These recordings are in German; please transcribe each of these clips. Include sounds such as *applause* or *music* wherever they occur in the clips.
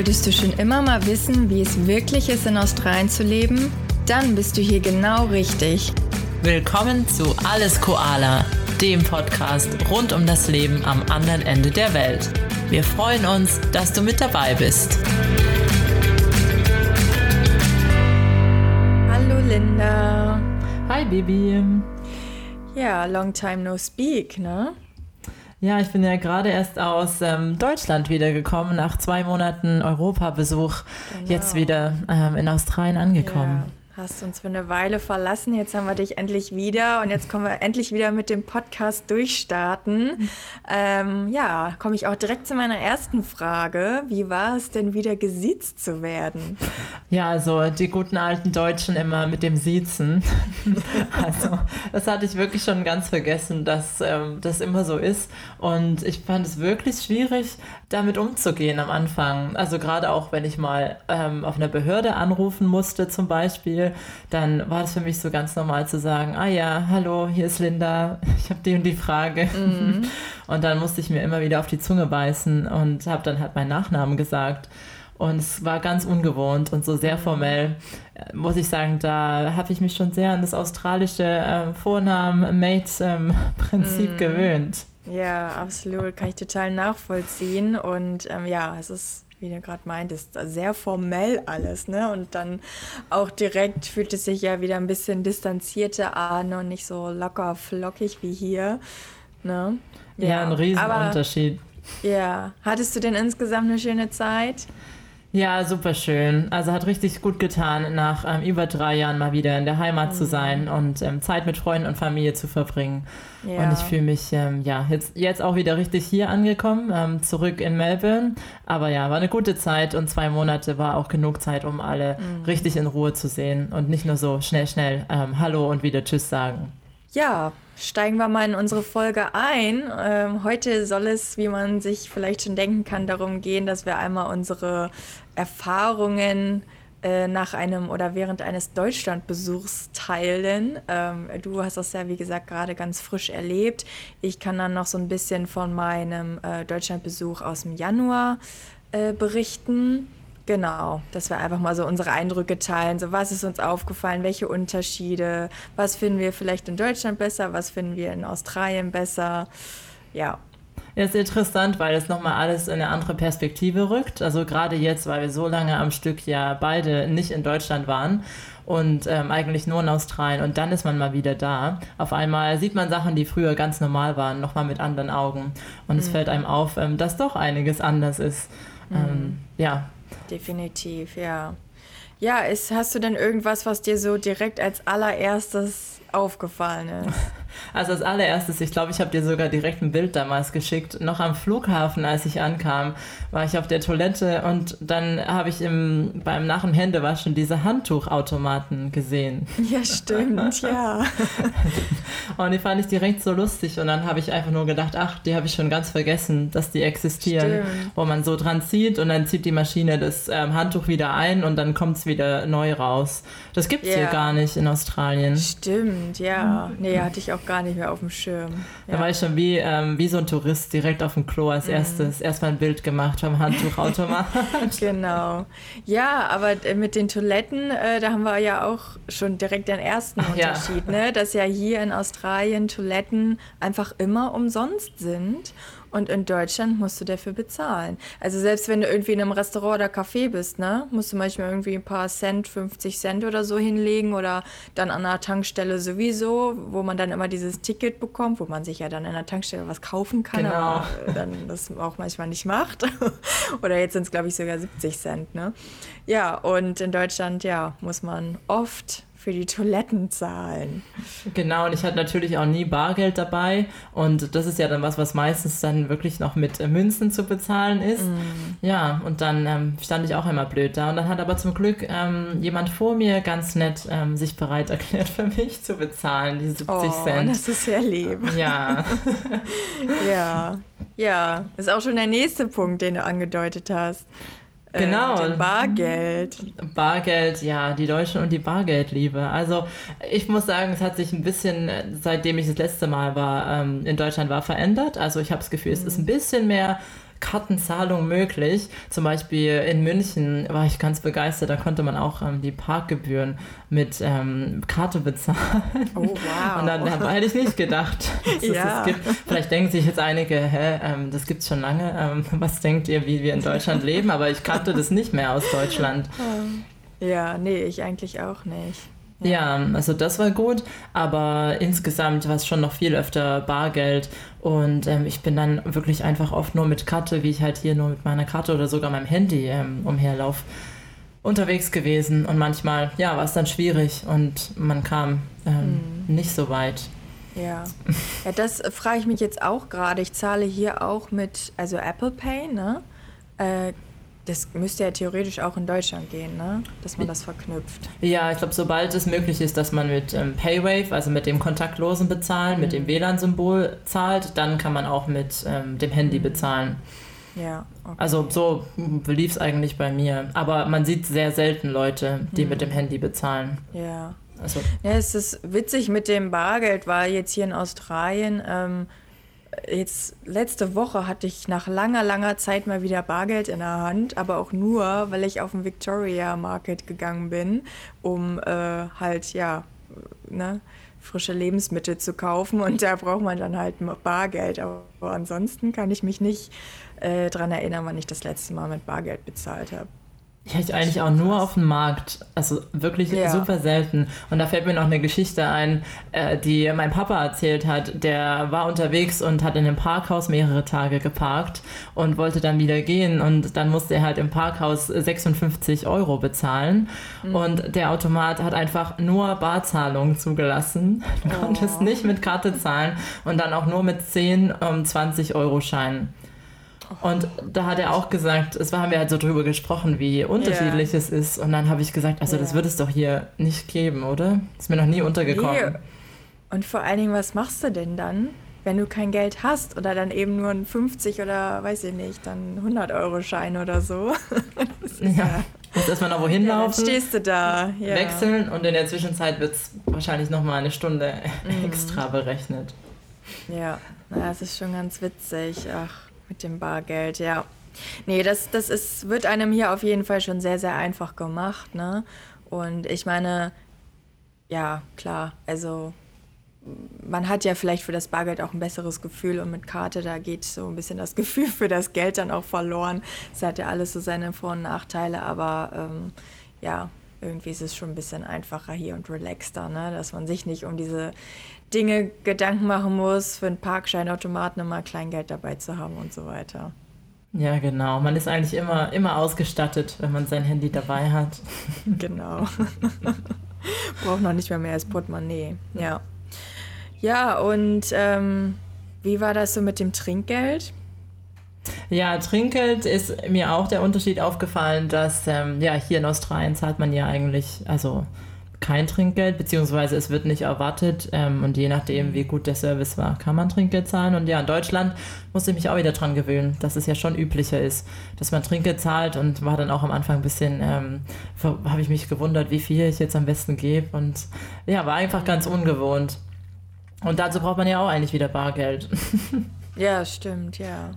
Wolltest du schon immer mal wissen, wie es wirklich ist, in Australien zu leben? Dann bist du hier genau richtig. Willkommen zu Alles Koala, dem Podcast rund um das Leben am anderen Ende der Welt. Wir freuen uns, dass du mit dabei bist. Hallo Linda. Hi Baby. Ja, long time no speak, ne? Ja, ich bin ja gerade erst aus ähm, Deutschland wiedergekommen, nach zwei Monaten Europabesuch, genau. jetzt wieder ähm, in Australien angekommen. Ja. Hast uns für eine Weile verlassen, jetzt haben wir dich endlich wieder und jetzt kommen wir endlich wieder mit dem Podcast durchstarten. Ähm, ja, komme ich auch direkt zu meiner ersten Frage. Wie war es denn wieder gesiezt zu werden? Ja, also die guten alten Deutschen immer mit dem Siezen. *laughs* also das hatte ich wirklich schon ganz vergessen, dass ähm, das immer so ist. Und ich fand es wirklich schwierig, damit umzugehen am Anfang. Also gerade auch, wenn ich mal ähm, auf einer Behörde anrufen musste zum Beispiel, dann war es für mich so ganz normal zu sagen, ah ja, hallo, hier ist Linda, *laughs* ich habe die und die Frage. Mhm. *laughs* Und dann musste ich mir immer wieder auf die Zunge beißen und habe dann halt meinen Nachnamen gesagt. Und es war ganz ungewohnt und so sehr mhm. formell, äh, muss ich sagen, da habe ich mich schon sehr an das australische äh, Vornamen-Mate-Prinzip ähm, mm. *laughs* gewöhnt. Ja, absolut. Kann ich total nachvollziehen. Und ähm, ja, es ist, wie du gerade meintest, sehr formell alles. Ne? Und dann auch direkt fühlt es sich ja wieder ein bisschen distanzierter an und nicht so locker flockig wie hier. Ne? Ja, ja ein Riesenunterschied. Ja, hattest du denn insgesamt eine schöne Zeit? Ja, super schön. Also hat richtig gut getan, nach ähm, über drei Jahren mal wieder in der Heimat mhm. zu sein und ähm, Zeit mit Freunden und Familie zu verbringen. Ja. Und ich fühle mich ähm, ja jetzt, jetzt auch wieder richtig hier angekommen, ähm, zurück in Melbourne. Aber ja, war eine gute Zeit und zwei Monate war auch genug Zeit, um alle mhm. richtig in Ruhe zu sehen und nicht nur so schnell, schnell ähm, Hallo und wieder Tschüss sagen. Ja, steigen wir mal in unsere Folge ein. Ähm, heute soll es, wie man sich vielleicht schon denken kann, darum gehen, dass wir einmal unsere Erfahrungen äh, nach einem oder während eines Deutschlandbesuchs teilen. Ähm, du hast das ja, wie gesagt, gerade ganz frisch erlebt. Ich kann dann noch so ein bisschen von meinem äh, Deutschlandbesuch aus dem Januar äh, berichten. Genau, dass wir einfach mal so unsere Eindrücke teilen. So, was ist uns aufgefallen? Welche Unterschiede? Was finden wir vielleicht in Deutschland besser? Was finden wir in Australien besser? Ja. Ist interessant, weil es nochmal alles in eine andere Perspektive rückt. Also gerade jetzt, weil wir so lange am Stück ja beide nicht in Deutschland waren und ähm, eigentlich nur in Australien und dann ist man mal wieder da. Auf einmal sieht man Sachen, die früher ganz normal waren, nochmal mit anderen Augen. Und mhm. es fällt einem auf, ähm, dass doch einiges anders ist. Mhm. Ähm, ja, Definitiv, ja. Ja, ist, hast du denn irgendwas, was dir so direkt als allererstes aufgefallen ist? *laughs* Also als allererstes, ich glaube, ich habe dir sogar direkt ein Bild damals geschickt. Noch am Flughafen, als ich ankam, war ich auf der Toilette und dann habe ich im, beim Nach- und Händewaschen diese Handtuchautomaten gesehen. Ja, stimmt, ja. *laughs* und die fand ich direkt so lustig und dann habe ich einfach nur gedacht, ach, die habe ich schon ganz vergessen, dass die existieren. Stimmt. Wo man so dran zieht und dann zieht die Maschine das ähm, Handtuch wieder ein und dann kommt es wieder neu raus. Das gibt es ja. hier gar nicht in Australien. Stimmt, ja. Nee, hatte ich auch auch gar nicht mehr auf dem Schirm. Ja. Da war ich schon wie, ähm, wie so ein Tourist direkt auf dem Klo als mhm. erstes. Erstmal ein Bild gemacht vom Handtuchautomat. *laughs* genau. Ja, aber mit den Toiletten, äh, da haben wir ja auch schon direkt den ersten Ach, Unterschied, ja. ne? dass ja hier in Australien Toiletten einfach immer umsonst sind und in Deutschland musst du dafür bezahlen. Also selbst wenn du irgendwie in einem Restaurant oder Café bist, ne, musst du manchmal irgendwie ein paar Cent, 50 Cent oder so hinlegen oder dann an einer Tankstelle sowieso, wo man dann immer dieses Ticket bekommt, wo man sich ja dann in der Tankstelle was kaufen kann, genau. aber dann das auch manchmal nicht macht. *laughs* oder jetzt sind es, glaube ich, sogar 70 Cent, ne? Ja, und in Deutschland, ja, muss man oft für die Toiletten zahlen. Genau, und ich hatte natürlich auch nie Bargeld dabei. Und das ist ja dann was, was meistens dann wirklich noch mit äh, Münzen zu bezahlen ist. Mm. Ja, und dann ähm, stand ich auch immer blöd da. Und dann hat aber zum Glück ähm, jemand vor mir ganz nett ähm, sich bereit erklärt, *laughs* für mich zu bezahlen, die 70 oh, Cent. Das ist sehr lieb. Ja. *laughs* ja. Ja, ist auch schon der nächste Punkt, den du angedeutet hast. Genau. Äh, Bargeld. Bargeld, ja, die Deutschen und die Bargeldliebe. Also ich muss sagen, es hat sich ein bisschen, seitdem ich das letzte Mal war, ähm, in Deutschland war, verändert. Also ich habe das Gefühl, mhm. es ist ein bisschen mehr Kartenzahlung möglich. Zum Beispiel in München war ich ganz begeistert, da konnte man auch ähm, die Parkgebühren mit ähm, Karte bezahlen. Oh, wow. Und dann da hätte ich nicht gedacht, *laughs* dass ja. es gibt. Vielleicht denken sich jetzt einige, hä, ähm, das gibt es schon lange. Ähm, *laughs* was denkt ihr, wie wir in Deutschland leben? Aber ich kannte das nicht mehr aus Deutschland. Ja, nee, ich eigentlich auch nicht. Ja, also das war gut, aber insgesamt war es schon noch viel öfter Bargeld und ähm, ich bin dann wirklich einfach oft nur mit Karte, wie ich halt hier nur mit meiner Karte oder sogar meinem Handy ähm, umherlaufe, unterwegs gewesen und manchmal, ja, war es dann schwierig und man kam ähm, mhm. nicht so weit. Ja. *laughs* ja, das frage ich mich jetzt auch gerade. Ich zahle hier auch mit, also Apple Pay, ne? Äh, das müsste ja theoretisch auch in Deutschland gehen, ne? dass man das verknüpft. Ja, ich glaube, sobald es möglich ist, dass man mit ähm, Paywave, also mit dem kontaktlosen Bezahlen, mhm. mit dem WLAN-Symbol zahlt, dann kann man auch mit ähm, dem Handy mhm. bezahlen. Ja. Okay. Also so lief es eigentlich bei mir. Aber man sieht sehr selten Leute, die mhm. mit dem Handy bezahlen. Ja. Also. Ja, es ist witzig mit dem Bargeld, weil jetzt hier in Australien ähm, jetzt letzte Woche hatte ich nach langer, langer Zeit mal wieder Bargeld in der Hand, aber auch nur, weil ich auf den Victoria Market gegangen bin, um äh, halt, ja, ne, frische Lebensmittel zu kaufen und da braucht man dann halt Bargeld. Aber ansonsten kann ich mich nicht äh, daran erinnern, wann ich das letzte Mal mit Bargeld bezahlt habe. Ich hätte eigentlich auch nur auf dem Markt. Also wirklich ja. super selten. Und da fällt mir noch eine Geschichte ein, äh, die mein Papa erzählt hat. Der war unterwegs und hat in einem Parkhaus mehrere Tage geparkt und wollte dann wieder gehen. Und dann musste er halt im Parkhaus 56 Euro bezahlen. Mhm. Und der Automat hat einfach nur Barzahlungen zugelassen. *laughs* Du oh. konntest nicht mit Karte zahlen und dann auch nur mit 10 um 20 Euro Scheinen. Und da hat er auch gesagt, es war, haben wir halt so drüber gesprochen, wie unterschiedlich yeah. es ist. Und dann habe ich gesagt, also yeah. das wird es doch hier nicht geben, oder? Ist mir noch nie untergekommen. Nee. Und vor allen Dingen, was machst du denn dann, wenn du kein Geld hast oder dann eben nur ein 50 oder weiß ich nicht, dann 100 Euro Schein oder so? *laughs* ja. ja. Muss erstmal noch wohin ja, laufen. Stehst du da. Ja. Wechseln und in der Zwischenzeit wird es wahrscheinlich nochmal eine Stunde *laughs* mm. extra berechnet. Ja, das ist schon ganz witzig. Ach. Mit dem Bargeld, ja. Nee, das, das ist, wird einem hier auf jeden Fall schon sehr, sehr einfach gemacht. Ne? Und ich meine, ja, klar, also man hat ja vielleicht für das Bargeld auch ein besseres Gefühl und mit Karte, da geht so ein bisschen das *laughs* Gefühl für das Geld dann auch verloren. Es hat ja alles so seine Vor- und Nachteile, aber ähm, ja, irgendwie ist es schon ein bisschen einfacher hier und relaxter, ne? dass man sich nicht um diese Dinge Gedanken machen muss, für einen Parkscheinautomaten immer Kleingeld dabei zu haben und so weiter. Ja, genau. Man ist eigentlich immer, immer ausgestattet, wenn man sein Handy dabei hat. *laughs* *laughs* Genau. *laughs* Braucht noch nicht mehr mehr als Portemonnaie. Ja. Ja, und ähm, wie war das so mit dem Trinkgeld? Ja, Trinkgeld ist mir auch der Unterschied aufgefallen, dass ähm, ja hier in Australien zahlt man ja eigentlich, also kein Trinkgeld, beziehungsweise es wird nicht erwartet ähm, und je nachdem, wie gut der Service war, kann man Trinkgeld zahlen. Und ja, in Deutschland musste ich mich auch wieder dran gewöhnen, dass es ja schon üblicher ist, dass man Trinkgeld zahlt und war dann auch am Anfang ein bisschen, ähm, habe ich mich gewundert, wie viel ich jetzt am besten gebe und ja, war einfach ganz ungewohnt. Und dazu braucht man ja auch eigentlich wieder Bargeld. *laughs* ja, stimmt, ja.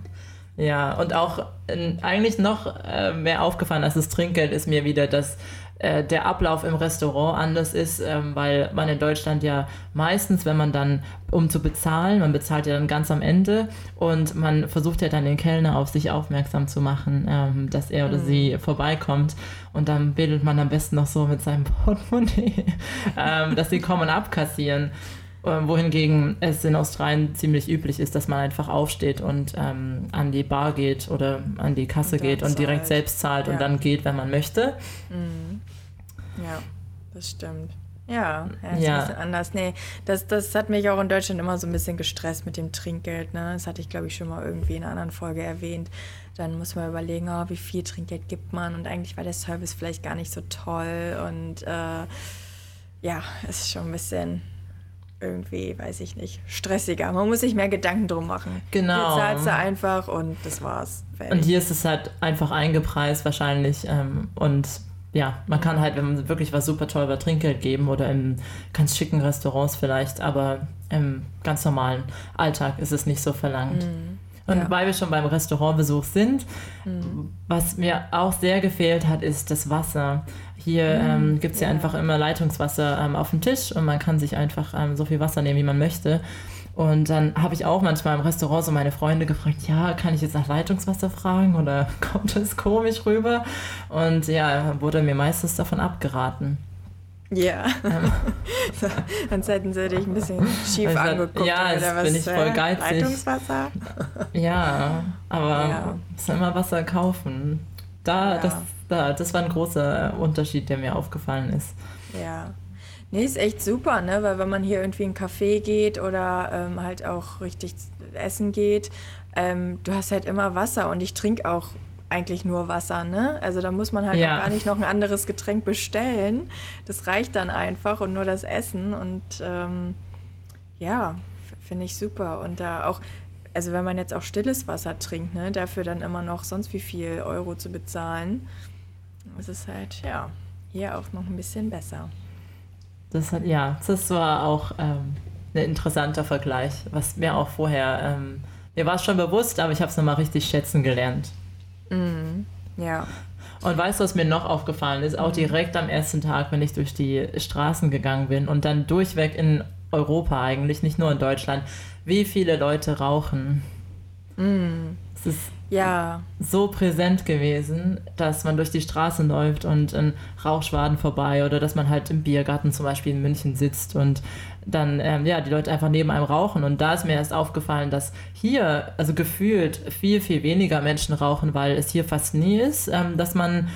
Ja, und auch äh, eigentlich noch äh, mehr aufgefallen als das Trinkgeld ist mir wieder, dass äh, der Ablauf im Restaurant anders ist, ähm, weil man in Deutschland ja meistens, wenn man dann, um zu bezahlen, man bezahlt ja dann ganz am Ende und man versucht ja dann den Kellner auf sich aufmerksam zu machen, ähm, dass er oder mhm. sie vorbeikommt und dann bildet man am besten noch so mit seinem *laughs* Portemonnaie, ähm, dass sie kommen und abkassieren. Ähm, wohingegen es in Australien ziemlich üblich ist, dass man einfach aufsteht und ähm, an die Bar geht oder an die Kasse und geht und direkt selbst zahlt ja. und dann geht, wenn man möchte. Mhm. Ja, das stimmt. Ja, ja, ist ja. ein bisschen anders. Nee, das, das hat mich auch in Deutschland immer so ein bisschen gestresst mit dem Trinkgeld. Ne? Das hatte ich, glaube ich, schon mal irgendwie in einer anderen Folge erwähnt. Dann muss man überlegen, oh, wie viel Trinkgeld gibt man. Und eigentlich war der Service vielleicht gar nicht so toll. Und äh, ja, es ist schon ein bisschen irgendwie, weiß ich nicht, stressiger. Man muss sich mehr Gedanken drum machen. Genau. Hier zahlst du einfach und das war's. Fertig. Und hier ist es halt einfach eingepreist wahrscheinlich ähm, und ja, man kann halt, wenn man wirklich was super toll über Trinkgeld geben oder in ganz schicken Restaurants vielleicht, aber im ganz normalen Alltag ist es nicht so verlangt. Mhm. Und ja. weil wir schon beim Restaurantbesuch sind, mhm. was mir auch sehr gefehlt hat, ist das Wasser. Hier mhm. ähm, gibt es ja, ja, einfach immer Leitungswasser ähm, auf dem Tisch und man kann sich einfach ähm, so viel Wasser nehmen, wie man möchte. Und dann habe ich auch manchmal im Restaurant so meine Freunde gefragt, ja, kann ich jetzt nach Leitungswasser fragen oder *laughs* kommt das komisch rüber? Und ja, wurde mir meistens davon abgeraten. Ja. *laughs* Sonst hätten sie dich ein bisschen schief also, angeguckt. Ja, jetzt bin ich voll geizig. Leitungswasser? Ja, aber ja. muss immer Wasser kaufen. Da, ja. das, da, das war ein großer Unterschied, der mir aufgefallen ist. Ja. Nee, ist echt super, ne? Weil wenn man hier irgendwie in einen Café geht oder ähm, halt auch richtig essen geht, ähm, du hast halt immer Wasser und ich trinke auch eigentlich nur Wasser, ne? Also da muss man halt ja. auch gar nicht noch ein anderes Getränk bestellen. Das reicht dann einfach und nur das Essen und ähm, ja, finde ich super. Und da auch, also wenn man jetzt auch stilles Wasser trinkt, ne, dafür dann immer noch sonst wie viel Euro zu bezahlen, ist es halt, ja, hier auch noch ein bisschen besser. Das hat, ja, das war auch ähm, ein interessanter Vergleich, was mir auch vorher, ähm, mir war es schon bewusst, aber ich habe es nochmal richtig schätzen gelernt. Mhm. Ja. Und weißt du, was mir noch aufgefallen ist? Auch mhm. direkt am ersten Tag, wenn ich durch die Straßen gegangen bin und dann durchweg in Europa eigentlich, nicht nur in Deutschland, wie viele Leute rauchen. Mhm. Es ist ja. so präsent gewesen, dass man durch die Straßen läuft und ein Rauchschwaden vorbei oder dass man halt im Biergarten zum Beispiel in München sitzt und dann ähm, ja die Leute einfach neben einem rauchen und da ist mir erst aufgefallen, dass hier also gefühlt viel viel weniger Menschen rauchen, weil es hier fast nie ist, ähm, dass man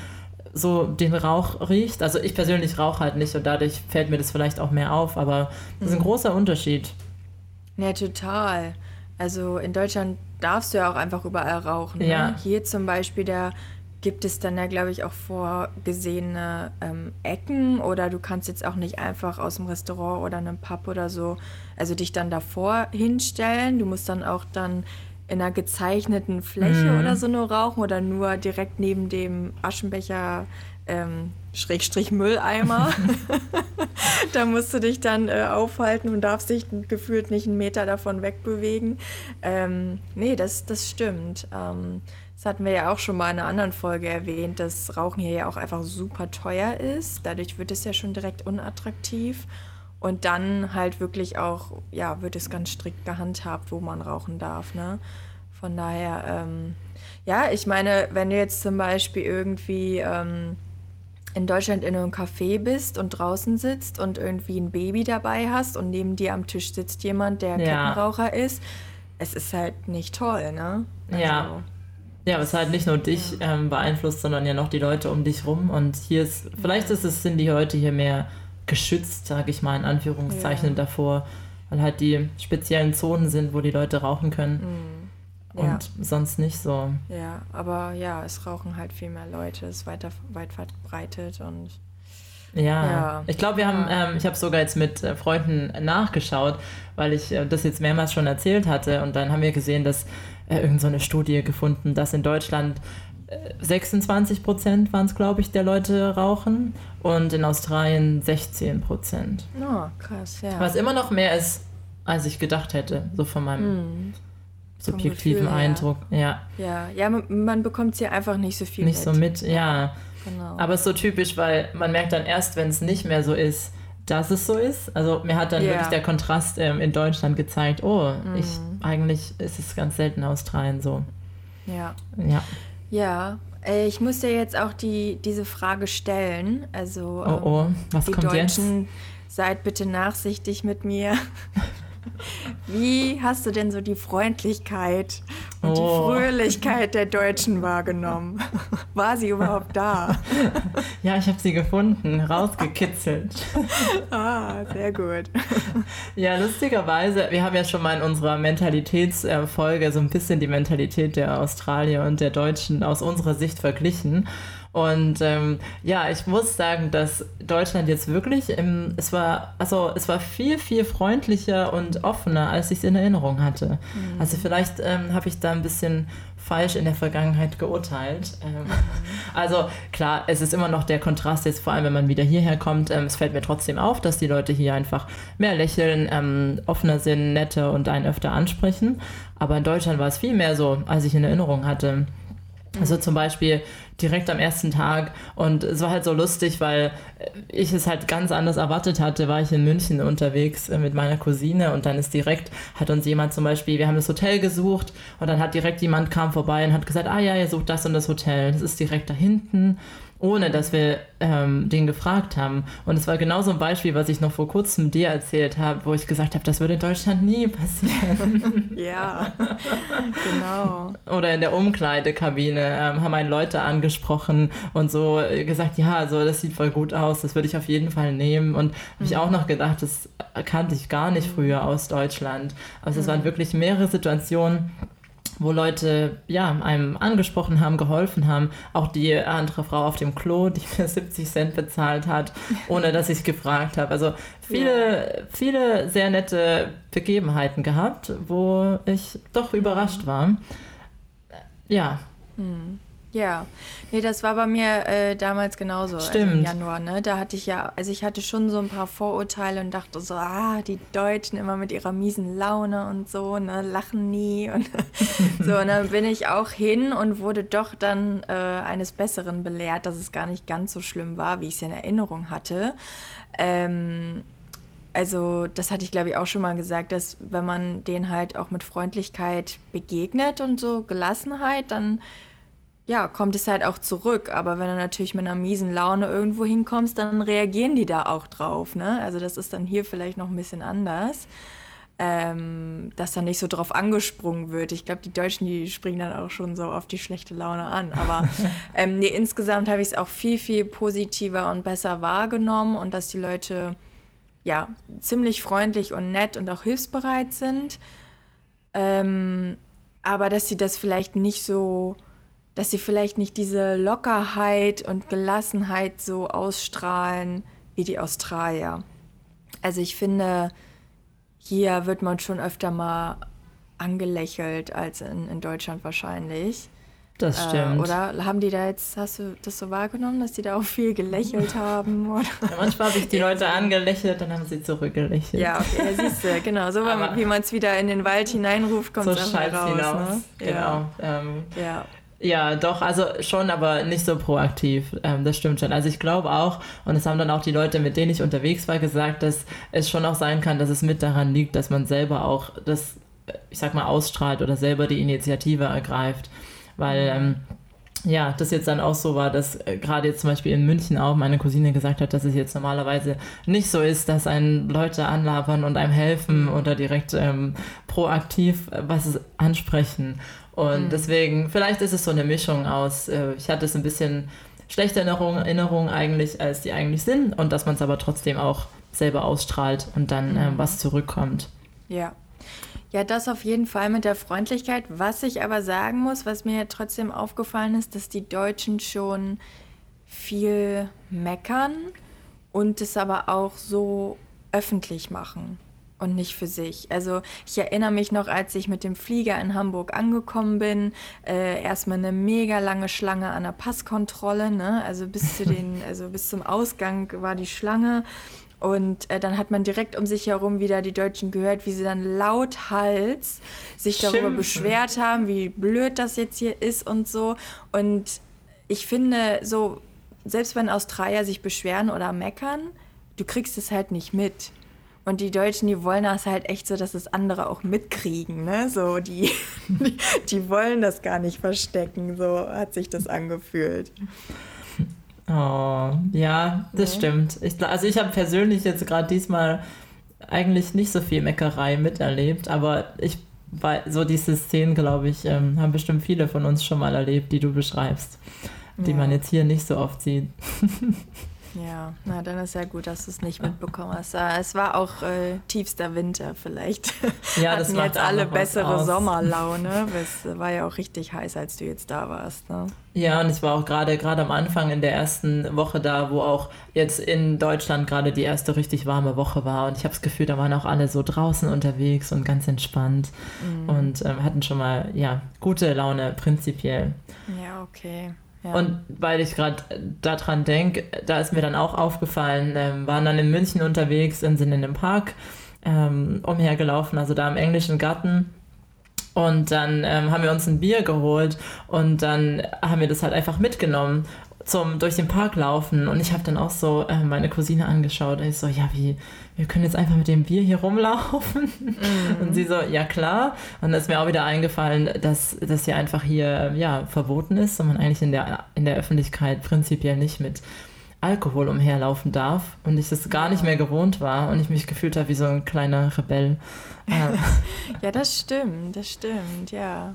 so den Rauch riecht. Also ich persönlich rauche halt nicht und dadurch fällt mir das vielleicht auch mehr auf, aber das ist ein mhm. großer Unterschied. Ja, total. Also in Deutschland darfst du ja auch einfach überall rauchen. Ne? Ja. Hier zum Beispiel, da gibt es dann ja, glaube ich, auch vorgesehene ähm, Ecken oder du kannst jetzt auch nicht einfach aus dem Restaurant oder einem Pub oder so, also dich dann davor hinstellen. Du musst dann auch dann in einer gezeichneten Fläche mhm. oder so nur rauchen oder nur direkt neben dem Aschenbecher ähm, Schrägstrich Mülleimer. *laughs* da musst du dich dann äh, aufhalten und darfst dich gefühlt nicht einen Meter davon wegbewegen. Ähm, nee, das, das stimmt. Ähm, das hatten wir ja auch schon mal in einer anderen Folge erwähnt, dass Rauchen hier ja auch einfach super teuer ist. Dadurch wird es ja schon direkt unattraktiv. Und dann halt wirklich auch, ja, wird es ganz strikt gehandhabt, wo man rauchen darf. Ne? Von daher, ähm, ja, ich meine, wenn du jetzt zum Beispiel irgendwie ähm, in Deutschland in einem Café bist und draußen sitzt und irgendwie ein Baby dabei hast und neben dir am Tisch sitzt jemand, der ja. Kettenraucher ist, es ist halt nicht toll, ne? Also, ja. Ja, was halt nicht nur dich ja. ähm, beeinflusst, sondern ja noch die Leute um dich rum. Und hier ist, vielleicht ist es, sind die Leute hier mehr geschützt, sage ich mal, in Anführungszeichen ja. davor, weil halt die speziellen Zonen sind, wo die Leute rauchen können. Mhm und ja. sonst nicht so. Ja, aber ja, es rauchen halt viel mehr Leute, es ist weiter, weit verbreitet und ja, ja. ich glaube, wir haben, ähm, ich habe sogar jetzt mit äh, Freunden nachgeschaut, weil ich äh, das jetzt mehrmals schon erzählt hatte und dann haben wir gesehen, dass äh, irgend so eine Studie gefunden, dass in Deutschland 26 äh, Prozent waren es, glaube ich, der Leute rauchen und in Australien 16 Prozent. Oh, krass, ja. Was immer noch mehr ist, als ich gedacht hätte, so von meinem mm subjektiven Gefühl, Eindruck. Ja. Ja, ja, man, man bekommt es ja einfach nicht so viel nicht mit. so mit, ja. Genau. Aber es ist so typisch, weil man merkt dann erst, wenn es nicht mehr so ist, dass es so ist. Also mir hat dann yeah. wirklich der Kontrast ähm, in Deutschland gezeigt, oh, mm. ich eigentlich ist es ganz selten in Australien so. Ja. Ja. Ja. Äh, ich muss dir jetzt auch die, diese Frage stellen. Also, oh, oh. Was die kommt Deutschen, jetzt? seid bitte nachsichtig mit mir. *laughs* Wie hast du denn so die Freundlichkeit und oh. die Fröhlichkeit der Deutschen wahrgenommen? War sie überhaupt da? Ja, ich habe sie gefunden, rausgekitzelt. Ah, sehr gut. Ja, lustigerweise, wir haben ja schon mal in unserer Mentalitätsfolge so ein bisschen die Mentalität der Australier und der Deutschen aus unserer Sicht verglichen. Und ähm, ja, ich muss sagen, dass Deutschland jetzt wirklich, im, es war, also es war viel, viel freundlicher und offener, als ich es in Erinnerung hatte. Mhm. Also vielleicht ähm, habe ich da ein bisschen falsch in der Vergangenheit geurteilt. Ähm, also klar, es ist immer noch der Kontrast jetzt, vor allem wenn man wieder hierher kommt. Ähm, es fällt mir trotzdem auf, dass die Leute hier einfach mehr lächeln, ähm, offener sind, netter und einen öfter ansprechen. Aber in Deutschland war es viel mehr so, als ich in Erinnerung hatte. Also zum Beispiel direkt am ersten Tag. Und es war halt so lustig, weil ich es halt ganz anders erwartet hatte, war ich in München unterwegs äh, mit meiner Cousine und dann ist direkt, hat uns jemand zum Beispiel, wir haben das Hotel gesucht und dann hat direkt jemand kam vorbei und hat gesagt, ah ja, ihr sucht das und das Hotel, das ist direkt da hinten ohne dass wir ähm, den gefragt haben. Und es war genau so ein Beispiel, was ich noch vor kurzem dir erzählt habe, wo ich gesagt habe, das würde in Deutschland nie passieren. *laughs* ja, genau. Oder in der Umkleidekabine ähm, haben einen Leute angesprochen und so gesagt, ja, also das sieht voll gut aus, das würde ich auf jeden Fall nehmen. Und habe mhm. ich auch noch gedacht, das kannte ich gar nicht früher aus Deutschland. Also es mhm. waren wirklich mehrere Situationen, wo Leute ja, einem angesprochen haben, geholfen haben. Auch die andere Frau auf dem Klo, die mir *laughs* 70 Cent bezahlt hat, ohne dass ich gefragt habe. Also viele, ja. viele sehr nette Begebenheiten gehabt, wo ich doch überrascht war. Ja. Hm. Ja, nee, das war bei mir äh, damals genauso, Stimmt. Also im Januar, ne? Da hatte ich ja, also ich hatte schon so ein paar Vorurteile und dachte so, ah, die Deutschen immer mit ihrer miesen Laune und so, ne, lachen nie *laughs* und so. Und dann bin ich auch hin und wurde doch dann äh, eines Besseren belehrt, dass es gar nicht ganz so schlimm war, wie ich es in Erinnerung hatte. Ähm, also das hatte ich glaube ich auch schon mal gesagt, dass wenn man denen halt auch mit Freundlichkeit begegnet und so Gelassenheit, dann ja, kommt es halt auch zurück. Aber wenn du natürlich mit einer miesen Laune irgendwo hinkommst, dann reagieren die da auch drauf. Ne? Also das ist dann hier vielleicht noch ein bisschen anders. Ähm, dass da nicht so drauf angesprungen wird. Ich glaube, die Deutschen, die springen dann auch schon so auf die schlechte Laune an. Aber *laughs* ähm, nee, insgesamt habe ich es auch viel, viel positiver und besser wahrgenommen und dass die Leute ja ziemlich freundlich und nett und auch hilfsbereit sind. Ähm, aber dass sie das vielleicht nicht so dass sie vielleicht nicht diese Lockerheit und Gelassenheit so ausstrahlen wie die Australier. Also ich finde, hier wird man schon öfter mal angelächelt als in, in Deutschland wahrscheinlich. Das äh, stimmt. Äh, oder haben die da jetzt, hast du das so wahrgenommen, dass die da auch viel gelächelt *laughs* haben? Oder? Ja, manchmal habe ich die Leute angelächelt, dann haben sie zurückgelächelt. Ja, okay, siehst du, genau. So Aber wie man es wieder in den Wald hineinruft, kommt es so raus. Hinaus. Ne? Genau. Ja. Ähm, ja. Ja, doch, also schon, aber nicht so proaktiv. Ähm, das stimmt schon. Also ich glaube auch, und es haben dann auch die Leute, mit denen ich unterwegs war, gesagt, dass es schon auch sein kann, dass es mit daran liegt, dass man selber auch das, ich sag mal, ausstrahlt oder selber die Initiative ergreift. Weil, ähm, ja, das jetzt dann auch so war, dass äh, gerade jetzt zum Beispiel in München auch meine Cousine gesagt hat, dass es jetzt normalerweise nicht so ist, dass einen Leute anlabern und einem helfen oder direkt ähm, proaktiv äh, was ansprechen. Und mhm. deswegen, vielleicht ist es so eine Mischung aus, äh, ich hatte es ein bisschen schlechte Erinnerungen Erinnerung eigentlich, als die eigentlich sind und dass man es aber trotzdem auch selber ausstrahlt und dann äh, mhm. was zurückkommt. Ja. Ja, das auf jeden Fall mit der Freundlichkeit. Was ich aber sagen muss, was mir trotzdem aufgefallen ist, dass die Deutschen schon viel meckern und es aber auch so öffentlich machen und nicht für sich. Also ich erinnere mich noch, als ich mit dem Flieger in Hamburg angekommen bin, äh, erstmal eine mega lange Schlange an der Passkontrolle, ne? Also bis zu *laughs* den, also bis zum Ausgang war die Schlange. Und äh, dann hat man direkt um sich herum wieder die Deutschen gehört, wie sie dann lauthals sich darüber Schimpfen. beschwert haben, wie blöd das jetzt hier ist und so. Und ich finde, so, selbst wenn Australier sich beschweren oder meckern, du kriegst es halt nicht mit. Und die Deutschen, die wollen das halt echt so, dass das andere auch mitkriegen, ne? So, die, die, *laughs* die wollen das gar nicht verstecken, so hat sich das angefühlt. Oh, ja, das ja. stimmt. Ich, also ich habe persönlich jetzt gerade diesmal eigentlich nicht so viel Meckerei miterlebt, aber ich so diese Szenen, glaube ich, ähm, haben bestimmt viele von uns schon mal erlebt, die du beschreibst, die ja. man jetzt hier nicht so oft sieht. *laughs* Ja, na dann ist ja gut, dass du es nicht mitbekommen hast. Es war auch äh, tiefster Winter vielleicht. Ja, das Hatten jetzt alle bessere Sommerlaune. Es war ja auch richtig heiß, als du jetzt da warst. Ne? Ja, und ich war auch gerade gerade am Anfang in der ersten Woche da, wo auch jetzt in Deutschland gerade die erste richtig warme Woche war. Und ich habe das Gefühl, da waren auch alle so draußen unterwegs und ganz entspannt mhm. und ähm, hatten schon mal ja gute Laune prinzipiell. Ja, okay. Und weil ich gerade daran denke, da ist mir dann auch aufgefallen, ähm, waren dann in München unterwegs und sind in dem Park ähm, umhergelaufen, also da im englischen Garten. Und dann ähm, haben wir uns ein Bier geholt und dann haben wir das halt einfach mitgenommen zum durch den Park laufen. Und ich habe dann auch so äh, meine Cousine angeschaut und ich so, ja, wie, wir können jetzt einfach mit dem Bier hier rumlaufen. Mhm. Und sie so, ja klar. Und da ist mir auch wieder eingefallen, dass das hier einfach hier ja, verboten ist und man eigentlich in der, in der Öffentlichkeit prinzipiell nicht mit Alkohol umherlaufen darf und ich das gar nicht mehr gewohnt war und ich mich gefühlt habe wie so ein kleiner Rebell. *laughs* ja, das stimmt, das stimmt, ja.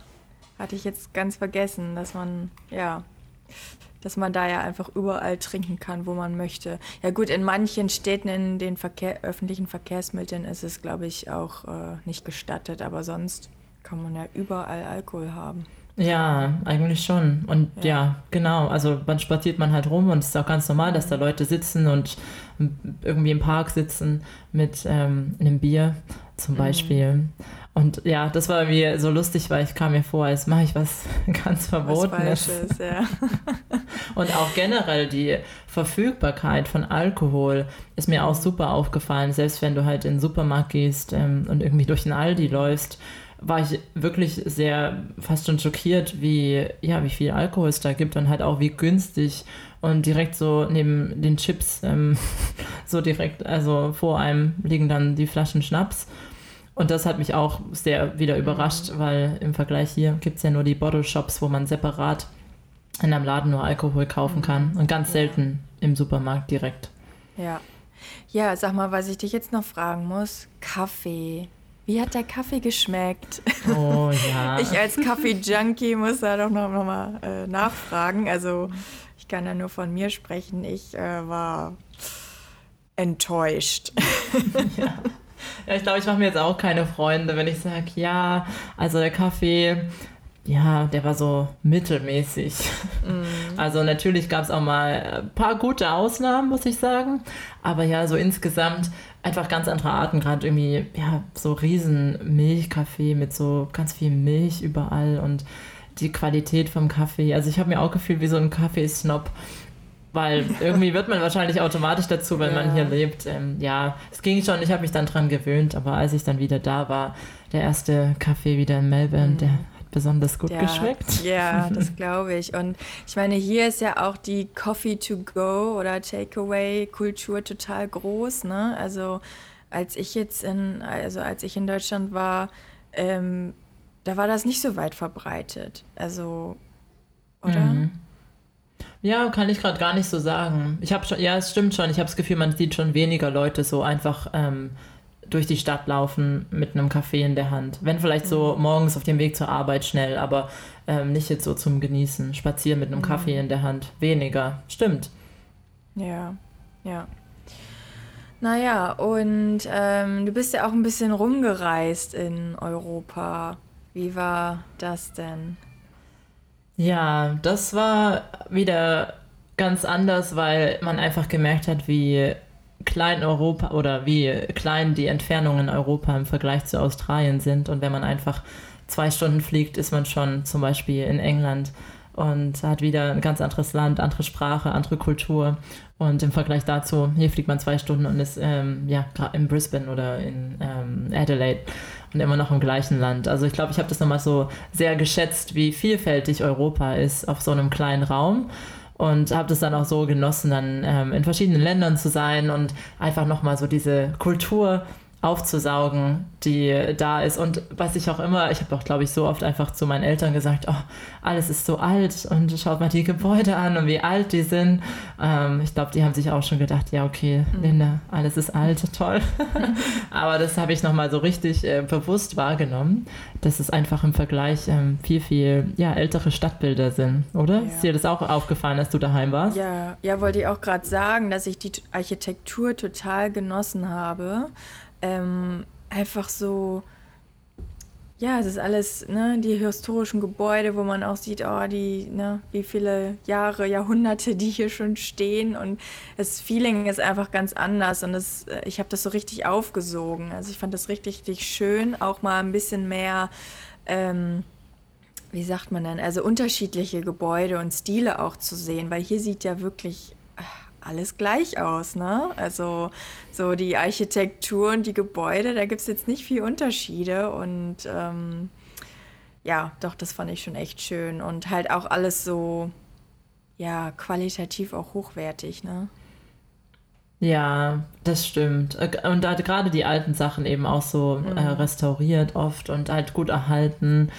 Hatte ich jetzt ganz vergessen, dass man, ja, dass man da ja einfach überall trinken kann, wo man möchte. Ja gut, in manchen Städten in den Verkehr, öffentlichen Verkehrsmitteln ist es, glaube ich, auch äh, nicht gestattet, aber sonst kann man ja überall Alkohol haben. Ja, eigentlich schon. Und ja. ja. genau. Also man spaziert man halt rum und es ist auch ganz normal, dass da Leute sitzen und irgendwie im Park sitzen mit ähm, einem Bier zum mhm. Beispiel. Mhm. Und ja, das war mir so lustig, weil ich kam mir vor, als mache ich was *laughs* ganz Verbotenes. Was Falsches, ja. *laughs* und auch generell die Verfügbarkeit von Alkohol ist mir auch super aufgefallen. Selbst wenn du halt in den Supermarkt gehst ähm, und irgendwie durch den Aldi läufst, war ich wirklich sehr fast schon schockiert, wie, ja, wie viel Alkohol es da gibt und halt auch wie günstig und direkt so neben den Chips, ähm, *laughs* so direkt, also vor einem liegen dann die Flaschen Schnaps. Und das hat mich auch sehr wieder überrascht, mhm. weil im Vergleich hier gibt es ja nur die Bottle Shops, wo man separat in einem Laden nur Alkohol kaufen mhm. kann und ganz selten im Supermarkt direkt. Ja. Ja, sag mal, was ich dich jetzt noch fragen muss. Kaffee. Wie hat der Kaffee geschmeckt? Oh *laughs* ja. ich als Kaffee-Junkie muss da doch noch, noch mal äh, nachfragen. Also ich kann ja nur von mir sprechen. Ich äh, war enttäuscht. *laughs* ja. Ja, ich glaube, ich mache mir jetzt auch keine Freunde, wenn ich sage, ja, also der Kaffee, ja, der war so mittelmäßig. Mm. Also natürlich gab es auch mal ein paar gute Ausnahmen, muss ich sagen. Aber ja, so insgesamt einfach ganz andere Arten, gerade irgendwie, ja, so riesen Milchkaffee mit so ganz viel Milch überall und die Qualität vom Kaffee. Also ich habe mir auch gefühlt wie so ein Kaffeesnob. Weil irgendwie wird man wahrscheinlich automatisch dazu, wenn ja. man hier lebt. Ähm, ja, es ging schon, ich habe mich dann dran gewöhnt, aber als ich dann wieder da war, der erste Kaffee wieder in Melbourne, mhm. der hat besonders gut ja, geschmeckt. Ja, *laughs* das glaube ich. Und ich meine, hier ist ja auch die Coffee to go oder Takeaway-Kultur total groß. Ne? Also als ich jetzt in, also als ich in Deutschland war, ähm, da war das nicht so weit verbreitet. Also, oder? Mhm. Ja, kann ich gerade gar nicht so sagen. Ich habe schon, ja, es stimmt schon. Ich habe das Gefühl, man sieht schon weniger Leute so einfach ähm, durch die Stadt laufen mit einem Kaffee in der Hand. Wenn vielleicht so mhm. morgens auf dem Weg zur Arbeit schnell, aber ähm, nicht jetzt so zum Genießen. Spazieren mit einem mhm. Kaffee in der Hand. Weniger. Stimmt. Ja, ja. Naja, und ähm, du bist ja auch ein bisschen rumgereist in Europa. Wie war das denn? Ja, das war wieder ganz anders, weil man einfach gemerkt hat, wie klein Europa oder wie klein die Entfernungen in Europa im Vergleich zu Australien sind. Und wenn man einfach zwei Stunden fliegt, ist man schon zum Beispiel in England und hat wieder ein ganz anderes Land, andere Sprache, andere Kultur. Und im Vergleich dazu, hier fliegt man zwei Stunden und ist ähm, ja in Brisbane oder in ähm, Adelaide und immer noch im gleichen Land. Also ich glaube, ich habe das nochmal so sehr geschätzt, wie vielfältig Europa ist auf so einem kleinen Raum und habe das dann auch so genossen, dann ähm, in verschiedenen Ländern zu sein und einfach nochmal so diese Kultur aufzusaugen, die da ist. Und was ich auch immer, ich habe auch, glaube ich, so oft einfach zu meinen Eltern gesagt, oh, alles ist so alt und schaut mal die Gebäude an und wie alt die sind. Ähm, ich glaube, die haben sich auch schon gedacht, ja, okay, mhm. Linda, alles ist alt, *laughs* toll. *laughs* Aber das habe ich nochmal so richtig äh, bewusst wahrgenommen, dass es einfach im Vergleich ähm, viel, viel ja, ältere Stadtbilder sind, oder? Ja. Ist dir das auch aufgefallen, als du daheim warst? Ja, ja wollte ich auch gerade sagen, dass ich die Architektur total genossen habe ähm, einfach so, ja, es ist alles, ne, die historischen Gebäude, wo man auch sieht, oh, die, ne, wie viele Jahre, Jahrhunderte die hier schon stehen. Und das Feeling ist einfach ganz anders. Und das, äh, ich habe das so richtig aufgesogen. Also ich fand das richtig, richtig schön, auch mal ein bisschen mehr, ähm, wie sagt man denn, also unterschiedliche Gebäude und Stile auch zu sehen, weil hier sieht ja wirklich alles gleich aus, ne? Also so die Architektur und die Gebäude, da gibt es jetzt nicht viel Unterschiede und ähm, ja, doch, das fand ich schon echt schön und halt auch alles so, ja, qualitativ auch hochwertig, ne? Ja, das stimmt. Äh, und da gerade die alten Sachen eben auch so äh, mhm. äh, restauriert oft und halt gut erhalten.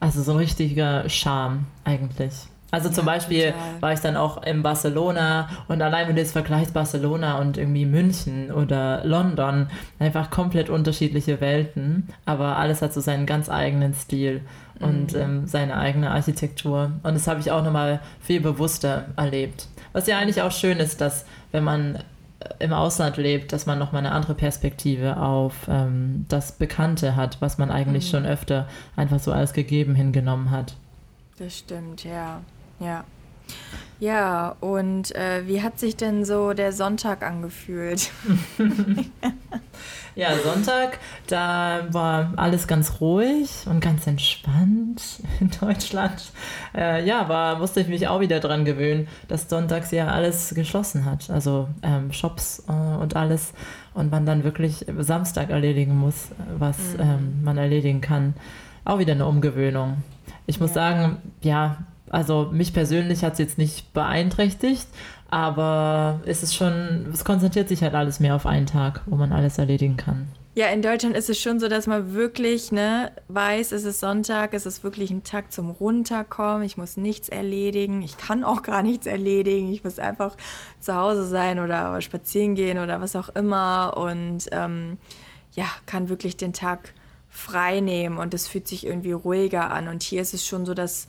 Also so ein richtiger Charme eigentlich. Also zum ja, Beispiel total. war ich dann auch in Barcelona und allein wenn du jetzt vergleichst Barcelona und irgendwie München oder London, einfach komplett unterschiedliche Welten, aber alles hat so seinen ganz eigenen Stil und mhm. ähm, seine eigene Architektur. Und das habe ich auch nochmal viel bewusster erlebt. Was ja eigentlich auch schön ist, dass wenn man äh, im Ausland lebt, dass man nochmal eine andere Perspektive auf ähm, das Bekannte hat, was man eigentlich mhm. schon öfter einfach so als gegeben hingenommen hat. Das stimmt, ja. Ja. Ja, und äh, wie hat sich denn so der Sonntag angefühlt? *laughs* ja, Sonntag, da war alles ganz ruhig und ganz entspannt in Deutschland. Äh, ja, war, musste ich mich auch wieder dran gewöhnen, dass sonntags ja alles geschlossen hat. Also ähm, Shops äh, und alles. Und man dann wirklich Samstag erledigen muss, was mhm. ähm, man erledigen kann. Auch wieder eine Umgewöhnung. Ich muss ja. sagen, ja, also mich persönlich hat es jetzt nicht beeinträchtigt, aber es ist schon, es konzentriert sich halt alles mehr auf einen Tag, wo man alles erledigen kann. Ja, in Deutschland ist es schon so, dass man wirklich ne, weiß, es ist Sonntag, es ist wirklich ein Tag zum Runterkommen. Ich muss nichts erledigen. Ich kann auch gar nichts erledigen. Ich muss einfach zu Hause sein oder spazieren gehen oder was auch immer. Und ähm, ja, kann wirklich den Tag frei nehmen und es fühlt sich irgendwie ruhiger an. Und hier ist es schon so, dass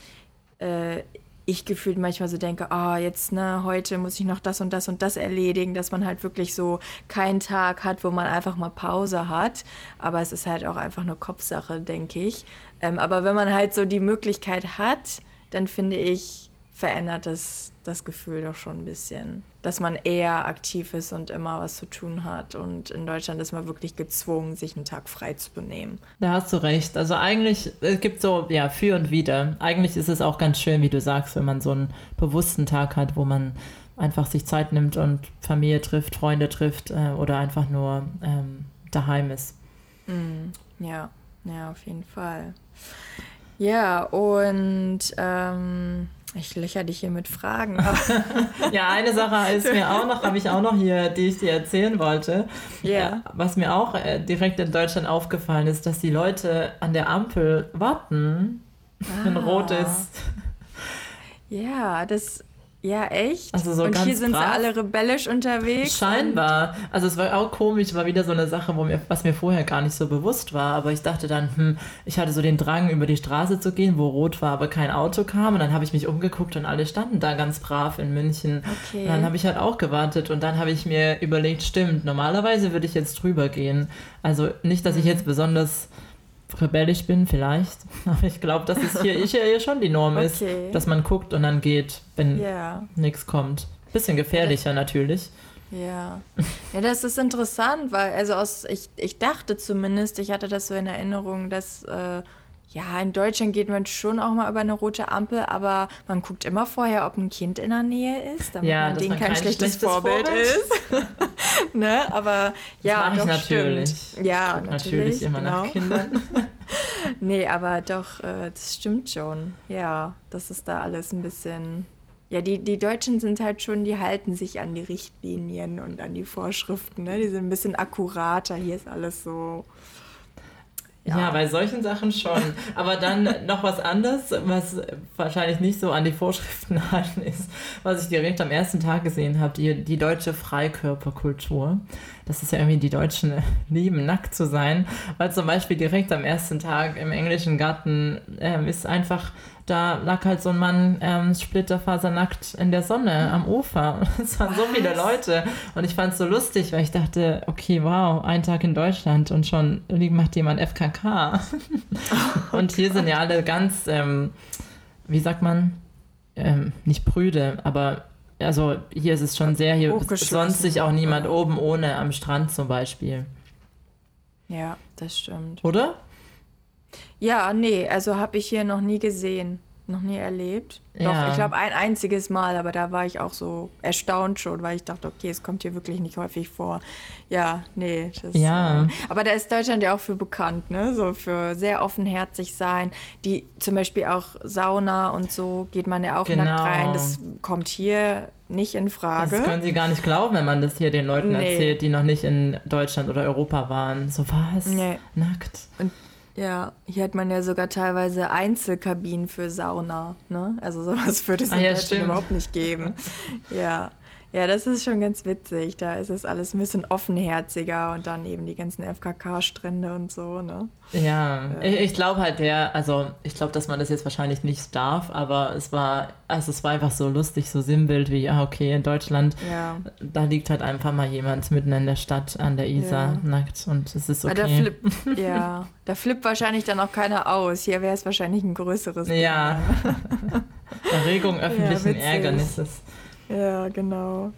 äh, ich gefühlt manchmal so denke, ah, oh, jetzt, ne, heute muss ich noch das und das und das erledigen, dass man halt wirklich so keinen Tag hat, wo man einfach mal Pause hat. Aber es ist halt auch einfach eine Kopfsache, denke ich. Ähm, aber wenn man halt so die Möglichkeit hat, dann finde ich, verändert das das Gefühl doch schon ein bisschen, dass man eher aktiv ist und immer was zu tun hat. Und in Deutschland ist man wirklich gezwungen, sich einen Tag frei zu benehmen. Da hast du recht. Also eigentlich, es gibt so, ja, für und wieder. Eigentlich ist es auch ganz schön, wie du sagst, wenn man so einen bewussten Tag hat, wo man einfach sich Zeit nimmt und Familie trifft, Freunde trifft äh, oder einfach nur ähm, daheim ist. Mm, ja, ja, auf jeden Fall. Ja, und ähm, ich löcher dich hier mit Fragen. *laughs* ja, eine Sache ist mir auch noch, habe ich auch noch hier, die ich dir erzählen wollte. Yeah. Was mir auch äh, direkt in Deutschland aufgefallen ist, dass die Leute an der Ampel warten, ah. wenn rot ist. Ja, das ja, echt? Also so Und hier sind brav. sie alle rebellisch unterwegs? Scheinbar. Also es war auch komisch, war wieder so eine Sache, wo mir, was mir vorher gar nicht so bewusst war. Aber ich dachte dann, hm, ich hatte so den Drang, über die Straße zu gehen, wo rot war, aber kein Auto kam. Und dann habe ich mich umgeguckt und alle standen da ganz brav in München. Okay. Und dann habe ich halt auch gewartet und dann habe ich mir überlegt, stimmt, normalerweise würde ich jetzt drüber gehen. Also nicht, dass ich mhm. jetzt besonders rebellisch bin, vielleicht. *laughs* Aber ich glaube, dass es hier, hier schon die Norm okay. ist, dass man guckt und dann geht, wenn yeah. nichts kommt. Bisschen gefährlicher natürlich. Ja. Ja, das ist interessant, weil, also aus, ich, ich dachte zumindest, ich hatte das so in Erinnerung, dass äh, ja, in Deutschland geht man schon auch mal über eine rote Ampel, aber man guckt immer vorher, ob ein Kind in der Nähe ist, damit ja, man denen kein, kein schlechtes, schlechtes, Vorbild, Vorbild. *laughs* ist. ne? Aber ja, das doch natürlich. Stimmt. Ja, natürlich, natürlich immer genau. nach Kindern. *laughs* nee, aber doch, äh, das stimmt schon. Ja, das ist da alles ein bisschen Ja, die, die Deutschen sind halt schon, die halten sich an die Richtlinien und an die Vorschriften. Ne? Die sind ein bisschen akkurater. Hier ist alles so. Ja. ja. bei solchen Sachen schon. Aber dann noch was anderes, was wahrscheinlich nicht so an die Vorschriften *laughs* halten ist, was ich direkt am ersten Tag gesehen habe, die, die deutsche Freikörperkultur. Das ist ja irgendwie, die Deutschen *laughs* lieben, nackt zu sein, weil zum Beispiel direkt am ersten Tag im englischen Garten äh, ist einfach da lag halt so ein Mann ähm, splitterfasernackt in der Sonne am Ufer. *laughs* Es waren Was? so viele Leute und ich fand es so lustig, weil ich dachte, okay, wow, ein Tag in Deutschland und schon macht jemand FKK. Oh, *laughs* und hier Gott. sind ja alle ganz, ähm, wie sagt man, ähm, nicht prüde, aber also hier ist es schon sehr, hier sonst sich auch niemand oben ohne am Strand zum Beispiel. Ja, das stimmt. Oder? Ja, nee, also habe ich hier noch nie gesehen, noch nie erlebt. Ja. Doch, ich glaube ein einziges Mal, aber da war ich auch so erstaunt schon, weil ich dachte, okay, es kommt hier wirklich nicht häufig vor. Ja, nee. Das, ja. Äh, aber da ist Deutschland ja auch für bekannt, ne? So für sehr offenherzig sein. Die zum Beispiel auch Sauna und so geht man ja auch genau. nackt rein. Das kommt hier nicht in Frage. Das können Sie gar nicht glauben, wenn man das hier den Leuten nee. erzählt, die noch nicht in Deutschland oder Europa waren. So was? Nee. Nackt. Und ja, hier hat man ja sogar teilweise Einzelkabinen für Sauna. Ne? Also sowas würde es ah, in ja, überhaupt nicht geben. *laughs* ja. Ja, das ist schon ganz witzig. Da ist es alles ein bisschen offenherziger und dann eben die ganzen FKK-Strände und so, ne? Ja, ja. ich, ich glaube halt der, also ich glaube, dass man das jetzt wahrscheinlich nicht darf, aber es war, also es war einfach so lustig, so Sinnbild wie, ah, okay, in Deutschland, ja. da liegt halt einfach mal jemand mitten in der Stadt an der Isar ja. nackt und es ist okay. Da flipp, *laughs* ja, da flippt wahrscheinlich dann auch keiner aus. Hier wäre es wahrscheinlich ein größeres. Ja. Erregung *laughs* öffentlichen Ärgernisses. Ja, genau.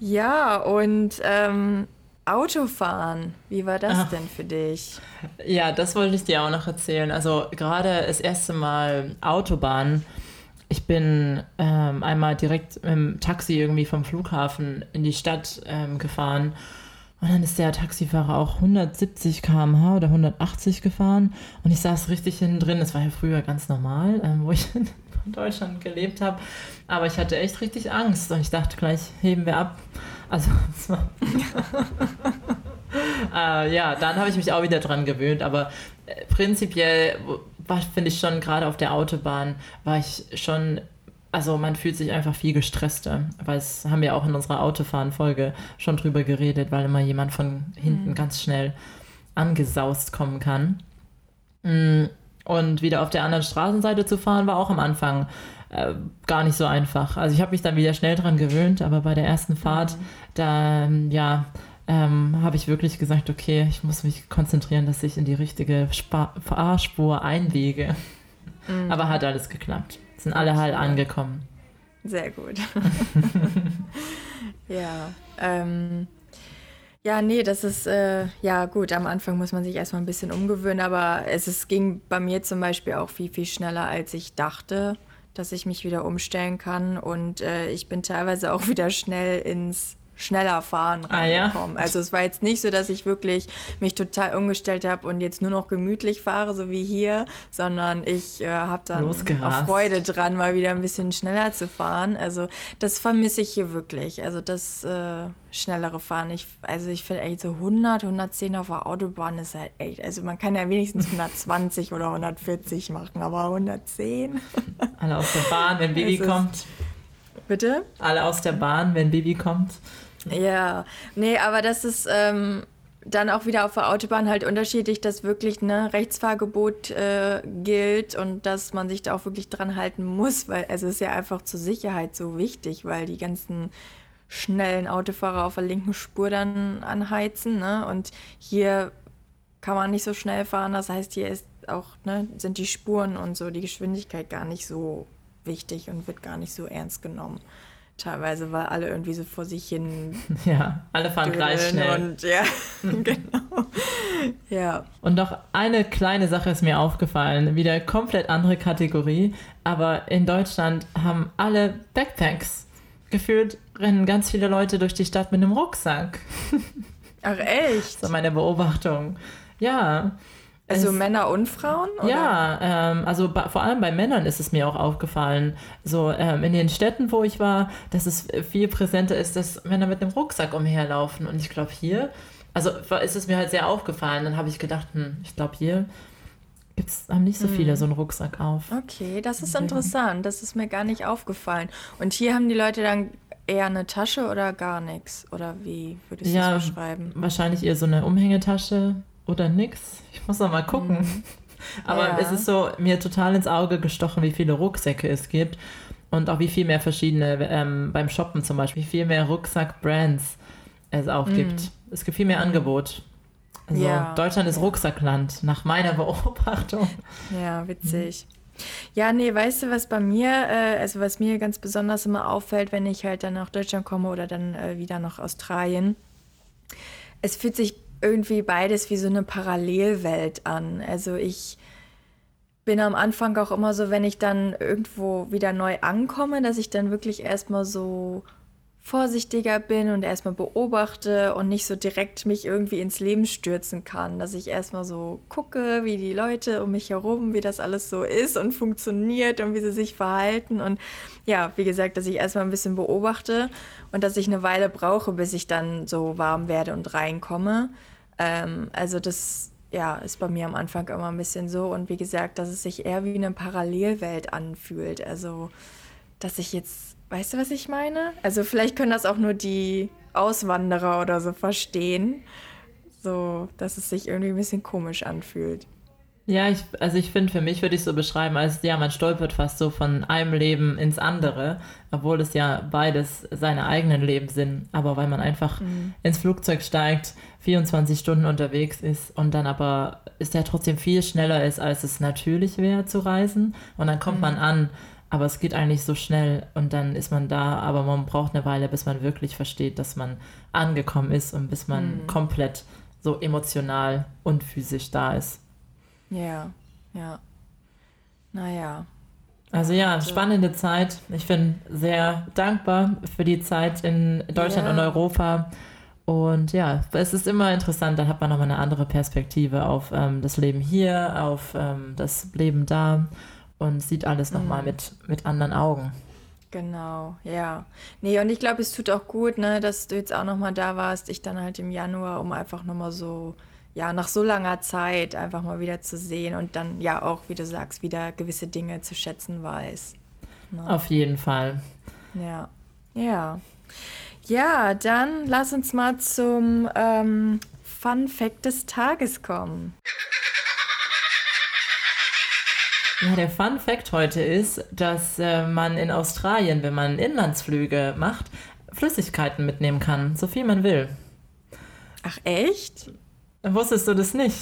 Ja, und ähm, Autofahren, wie war das Ach. denn für dich? Ja, das wollte ich dir auch noch erzählen. Also gerade das erste Mal Autobahn. Ich bin ähm, einmal direkt im Taxi irgendwie vom Flughafen in die Stadt ähm, gefahren. Und dann ist der Taxifahrer auch 170 km/h oder 180 gefahren. Und ich saß richtig hinten drin. Das war ja früher ganz normal, ähm, wo ich *laughs* in Deutschland gelebt habe. Aber ich hatte echt richtig Angst und ich dachte gleich, heben wir ab. Also, *laughs* war äh, *laughs* ja, dann habe ich mich auch wieder dran gewöhnt, aber äh, prinzipiell finde ich schon, gerade auf der Autobahn war ich schon also man fühlt sich einfach viel gestresster, weil es haben wir auch in unserer Autofahren-Folge schon drüber geredet, weil immer jemand von hinten mhm. ganz schnell angesaust kommen kann. Mm, und wieder auf der anderen Straßenseite zu fahren, war auch am Anfang äh, gar nicht so einfach. Also ich habe mich dann wieder schnell dran gewöhnt, aber bei der ersten Fahrt, mhm. da, ähm, ja, ähm, habe ich wirklich gesagt, okay, ich muss mich konzentrieren, dass ich in die richtige Spa Fahrspur einbiege. Mhm. Aber hat alles geklappt. Sind alle halt angekommen. Sehr gut. *laughs* *laughs* ja. Ähm, ja, nee, das ist, äh, ja gut, am Anfang muss man sich erstmal ein bisschen umgewöhnen, aber es ist, ging bei mir zum Beispiel auch viel, viel schneller, als ich dachte, dass ich mich wieder umstellen kann. Und äh, ich bin teilweise auch *laughs* wieder schnell ins schneller fahren. Ah, ja? Also es war jetzt nicht so, dass ich wirklich mich total umgestellt habe und jetzt nur noch gemütlich fahre, so wie hier, sondern ich äh, habe dann auch Freude dran, mal wieder ein bisschen schneller zu fahren. Also das vermisse ich hier wirklich. Also das äh, schnellere Fahren. Ich, also ich finde echt so 100, 110 auf der Autobahn ist halt echt, also man kann ja wenigstens *laughs* 120 oder 140 machen, aber 110. Alle aus der Bahn, wenn *laughs* Baby kommt. Bitte? Alle aus der Bahn, wenn Baby kommt. Ja, nee, aber das ist ähm, dann auch wieder auf der Autobahn halt unterschiedlich, dass wirklich ne, Rechtsfahrgebot äh, gilt und dass man sich da auch wirklich dran halten muss, weil es ist ja einfach zur Sicherheit so wichtig, weil die ganzen schnellen Autofahrer auf der linken Spur dann anheizen. Ne? Und hier kann man nicht so schnell fahren. Das heißt, hier ist auch, ne, sind die Spuren und so die Geschwindigkeit gar nicht so wichtig und wird gar nicht so ernst genommen teilweise, weil alle irgendwie so vor sich hin. *laughs* Ja, alle fahren gleich schnell. Und ja, *laughs* genau. Ja. Und noch eine kleine Sache ist mir aufgefallen, wieder komplett andere Kategorie, aber in Deutschland haben alle Backpacks. Gefühlt rennen ganz viele Leute durch die Stadt mit einem Rucksack. Ach echt? *laughs* So meine Beobachtung. Ja. Also es, Männer und Frauen? Oder? Ja, ähm, also bei, vor allem bei Männern ist es mir auch aufgefallen. So ähm, in den Städten, wo ich war, dass es viel präsenter ist, dass Männer mit einem Rucksack umherlaufen. Und ich glaube hier, also ist es mir halt sehr aufgefallen. Dann habe ich gedacht, hm, ich glaube hier gibt's, haben nicht so viele hm. so einen Rucksack auf. Okay, das ist interessant. Das ist mir gar nicht aufgefallen. Und hier haben die Leute dann eher eine Tasche oder gar nichts? Oder wie würdest du ja, das beschreiben? Wahrscheinlich eher so eine Umhängetasche oder nix. Ich muss noch mal gucken. Mhm. Aber ja. es ist so mir total ins Auge gestochen, wie viele Rucksäcke es gibt. Und auch wie viel mehr verschiedene, ähm, beim Shoppen zum Beispiel, wie viel mehr Rucksack-Brands es auch mhm. gibt. Es gibt viel mehr Angebot. Also ja. Deutschland ist Rucksackland, nach meiner Beobachtung. Ja, witzig. Ja, nee, weißt du, was bei mir, äh, also was mir ganz besonders immer auffällt, wenn ich halt dann nach Deutschland komme oder dann äh, wieder nach Australien, es fühlt sich irgendwie beides wie so eine Parallelwelt an. Also ich bin am Anfang auch immer so, wenn ich dann irgendwo wieder neu ankomme, dass ich dann wirklich erstmal so vorsichtiger bin und erstmal beobachte und nicht so direkt mich irgendwie ins Leben stürzen kann. Dass ich erstmal so gucke, wie die Leute um mich herum, wie das alles so ist und funktioniert und wie sie sich verhalten. Und ja, wie gesagt, dass ich erstmal ein bisschen beobachte und dass ich eine Weile brauche, bis ich dann so warm werde und reinkomme. Ähm, also das ja, ist bei mir am Anfang immer ein bisschen so. Und wie gesagt, dass es sich eher wie eine Parallelwelt anfühlt. Also, dass ich jetzt Weißt du, was ich meine? Also vielleicht können das auch nur die Auswanderer oder so verstehen. So, dass es sich irgendwie ein bisschen komisch anfühlt. Ja, ich, also ich finde, für mich würde ich so beschreiben, als ja, man stolpert fast so von einem Leben ins andere, obwohl es ja beides seine eigenen Leben sind. Aber weil man einfach mhm. ins Flugzeug steigt, 24 Stunden unterwegs ist und dann aber ist ja trotzdem viel schneller ist, als es natürlich wäre zu reisen. Und dann kommt mhm. man an aber es geht eigentlich so schnell und dann ist man da, aber man braucht eine Weile, bis man wirklich versteht, dass man angekommen ist und bis man mhm. komplett so emotional und physisch da ist. Ja, ja. Naja. Also ja, spannende Zeit. Ich bin sehr dankbar für die Zeit in Deutschland ja. und Europa. Und ja, es ist immer interessant, dann hat man nochmal eine andere Perspektive auf ähm, das Leben hier, auf ähm, das Leben da und sieht alles nochmal mhm. mit, mit anderen Augen. Genau, ja. Nee, und ich glaube, es tut auch gut, ne, dass du jetzt auch nochmal da warst, ich dann halt im Januar, um einfach nochmal so, ja, nach so langer Zeit einfach mal wieder zu sehen und dann ja auch, wie du sagst, wieder gewisse Dinge zu schätzen weiß. Ne? Auf jeden Fall. Ja, ja. Ja, dann lass uns mal zum ähm, Fun Fact des Tages kommen. Ja, der Fun Fact heute ist, dass äh, man in Australien, wenn man Inlandsflüge macht, Flüssigkeiten mitnehmen kann, so viel man will. Ach echt? Wusstest du das nicht?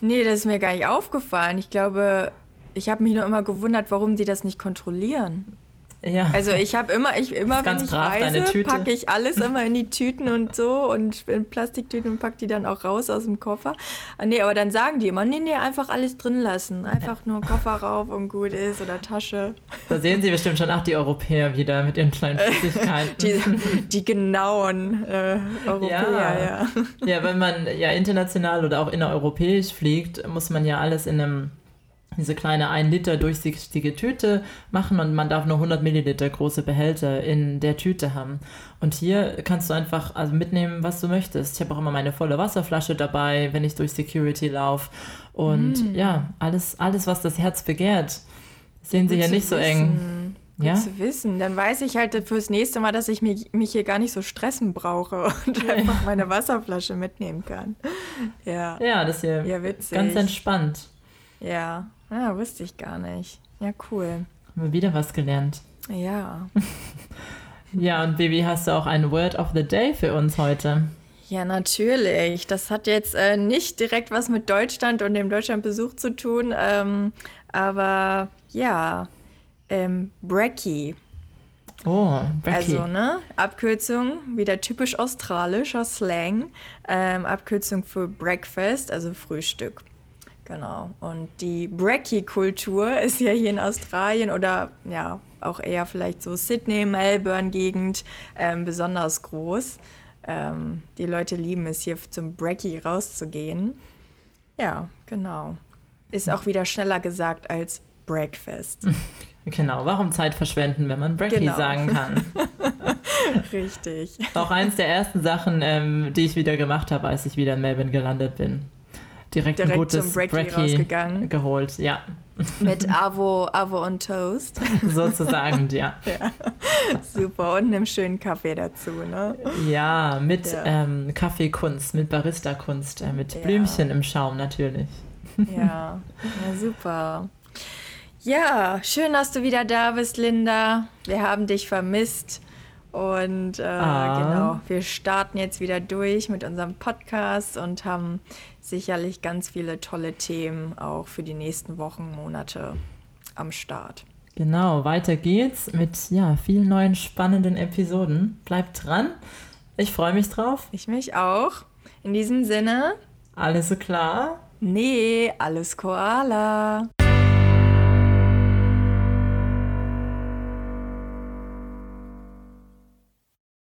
Nee, das ist mir gar nicht aufgefallen. Ich glaube, ich habe mich nur immer gewundert, warum die das nicht kontrollieren. Ja. Also ich habe immer, ich immer wenn ich reise, packe ich alles *laughs* immer in die Tüten und so und in Plastiktüten und packe die dann auch raus aus dem Koffer. Ah, nee, aber dann sagen die immer, nee, nee, einfach alles drin lassen. Einfach nur Koffer rauf und gut ist oder Tasche. Da sehen Sie bestimmt schon auch die Europäer wieder mit ihren kleinen *laughs* Flüssigkeiten. die, die genauen äh, Europäer, ja. ja. Ja, wenn man ja international oder auch innereuropäisch fliegt, muss man ja alles in einem diese kleine 1 Liter durchsichtige Tüte machen und man darf nur 100 Milliliter große Behälter in der Tüte haben. Und hier kannst du einfach also mitnehmen, was du möchtest. Ich habe auch immer meine volle Wasserflasche dabei, wenn ich durch Security laufe. Und mm. ja, alles, alles, was das Herz begehrt. Sehen Sie hier nicht so eng. Gut ja? zu wissen. Dann weiß ich halt fürs nächste Mal, dass ich mich, mich hier gar nicht so stressen brauche *laughs* und ja. einfach meine Wasserflasche mitnehmen kann. Ja, ja das hier ja, ganz entspannt. Ja, ja, wusste ich gar nicht. Ja, cool. Haben wir wieder was gelernt. Ja. *laughs* ja, und Baby, hast du auch ein Word of the Day für uns heute? Ja, natürlich. Das hat jetzt äh, nicht direkt was mit Deutschland und dem Deutschlandbesuch zu tun, ähm, aber ja, ähm, Brekkie. Oh, Brekkie. Also, ne, Abkürzung, wieder typisch australischer Slang. Ähm, Abkürzung für Breakfast, also Frühstück. Genau. Und die Brekkie-Kultur *laughs* ist ja hier in Australien oder ja auch eher vielleicht so Sydney, Melbourne-Gegend ähm, besonders groß. Ähm, die Leute lieben es hier zum Brekkie rauszugehen. Ja, genau. Ist auch wieder schneller gesagt als Breakfast. *laughs* Genau, warum Zeit verschwenden, wenn man Brekkie genau. sagen kann? *laughs* Richtig. Auch eins der ersten Sachen, ähm, die ich wieder gemacht habe, als ich wieder in Melbourne gelandet bin. Direkt, Direkt ein gutes Brekkie geholt, ja. *laughs* Mit Avo, Avo und Toast. *laughs* Sozusagen, ja. *laughs* ja. Super, und einem schönen Kaffee dazu, ne? Ja, mit ja. Ähm, Kaffeekunst, mit Barista-Kunst, äh, mit ja. Blümchen im Schaum natürlich. Ja, ja super. Ja, schön, dass du wieder da bist, Linda. Wir haben dich vermisst. Und äh, ah. genau, wir starten jetzt wieder durch mit unserem Podcast und haben sicherlich ganz viele tolle Themen auch für die nächsten Wochen, Monate am Start. Genau, weiter geht's mit ja, vielen neuen spannenden Episoden. Bleibt dran. Ich freue mich drauf. Ich mich auch. In diesem Sinne. Alles klar? Nee, alles Koala.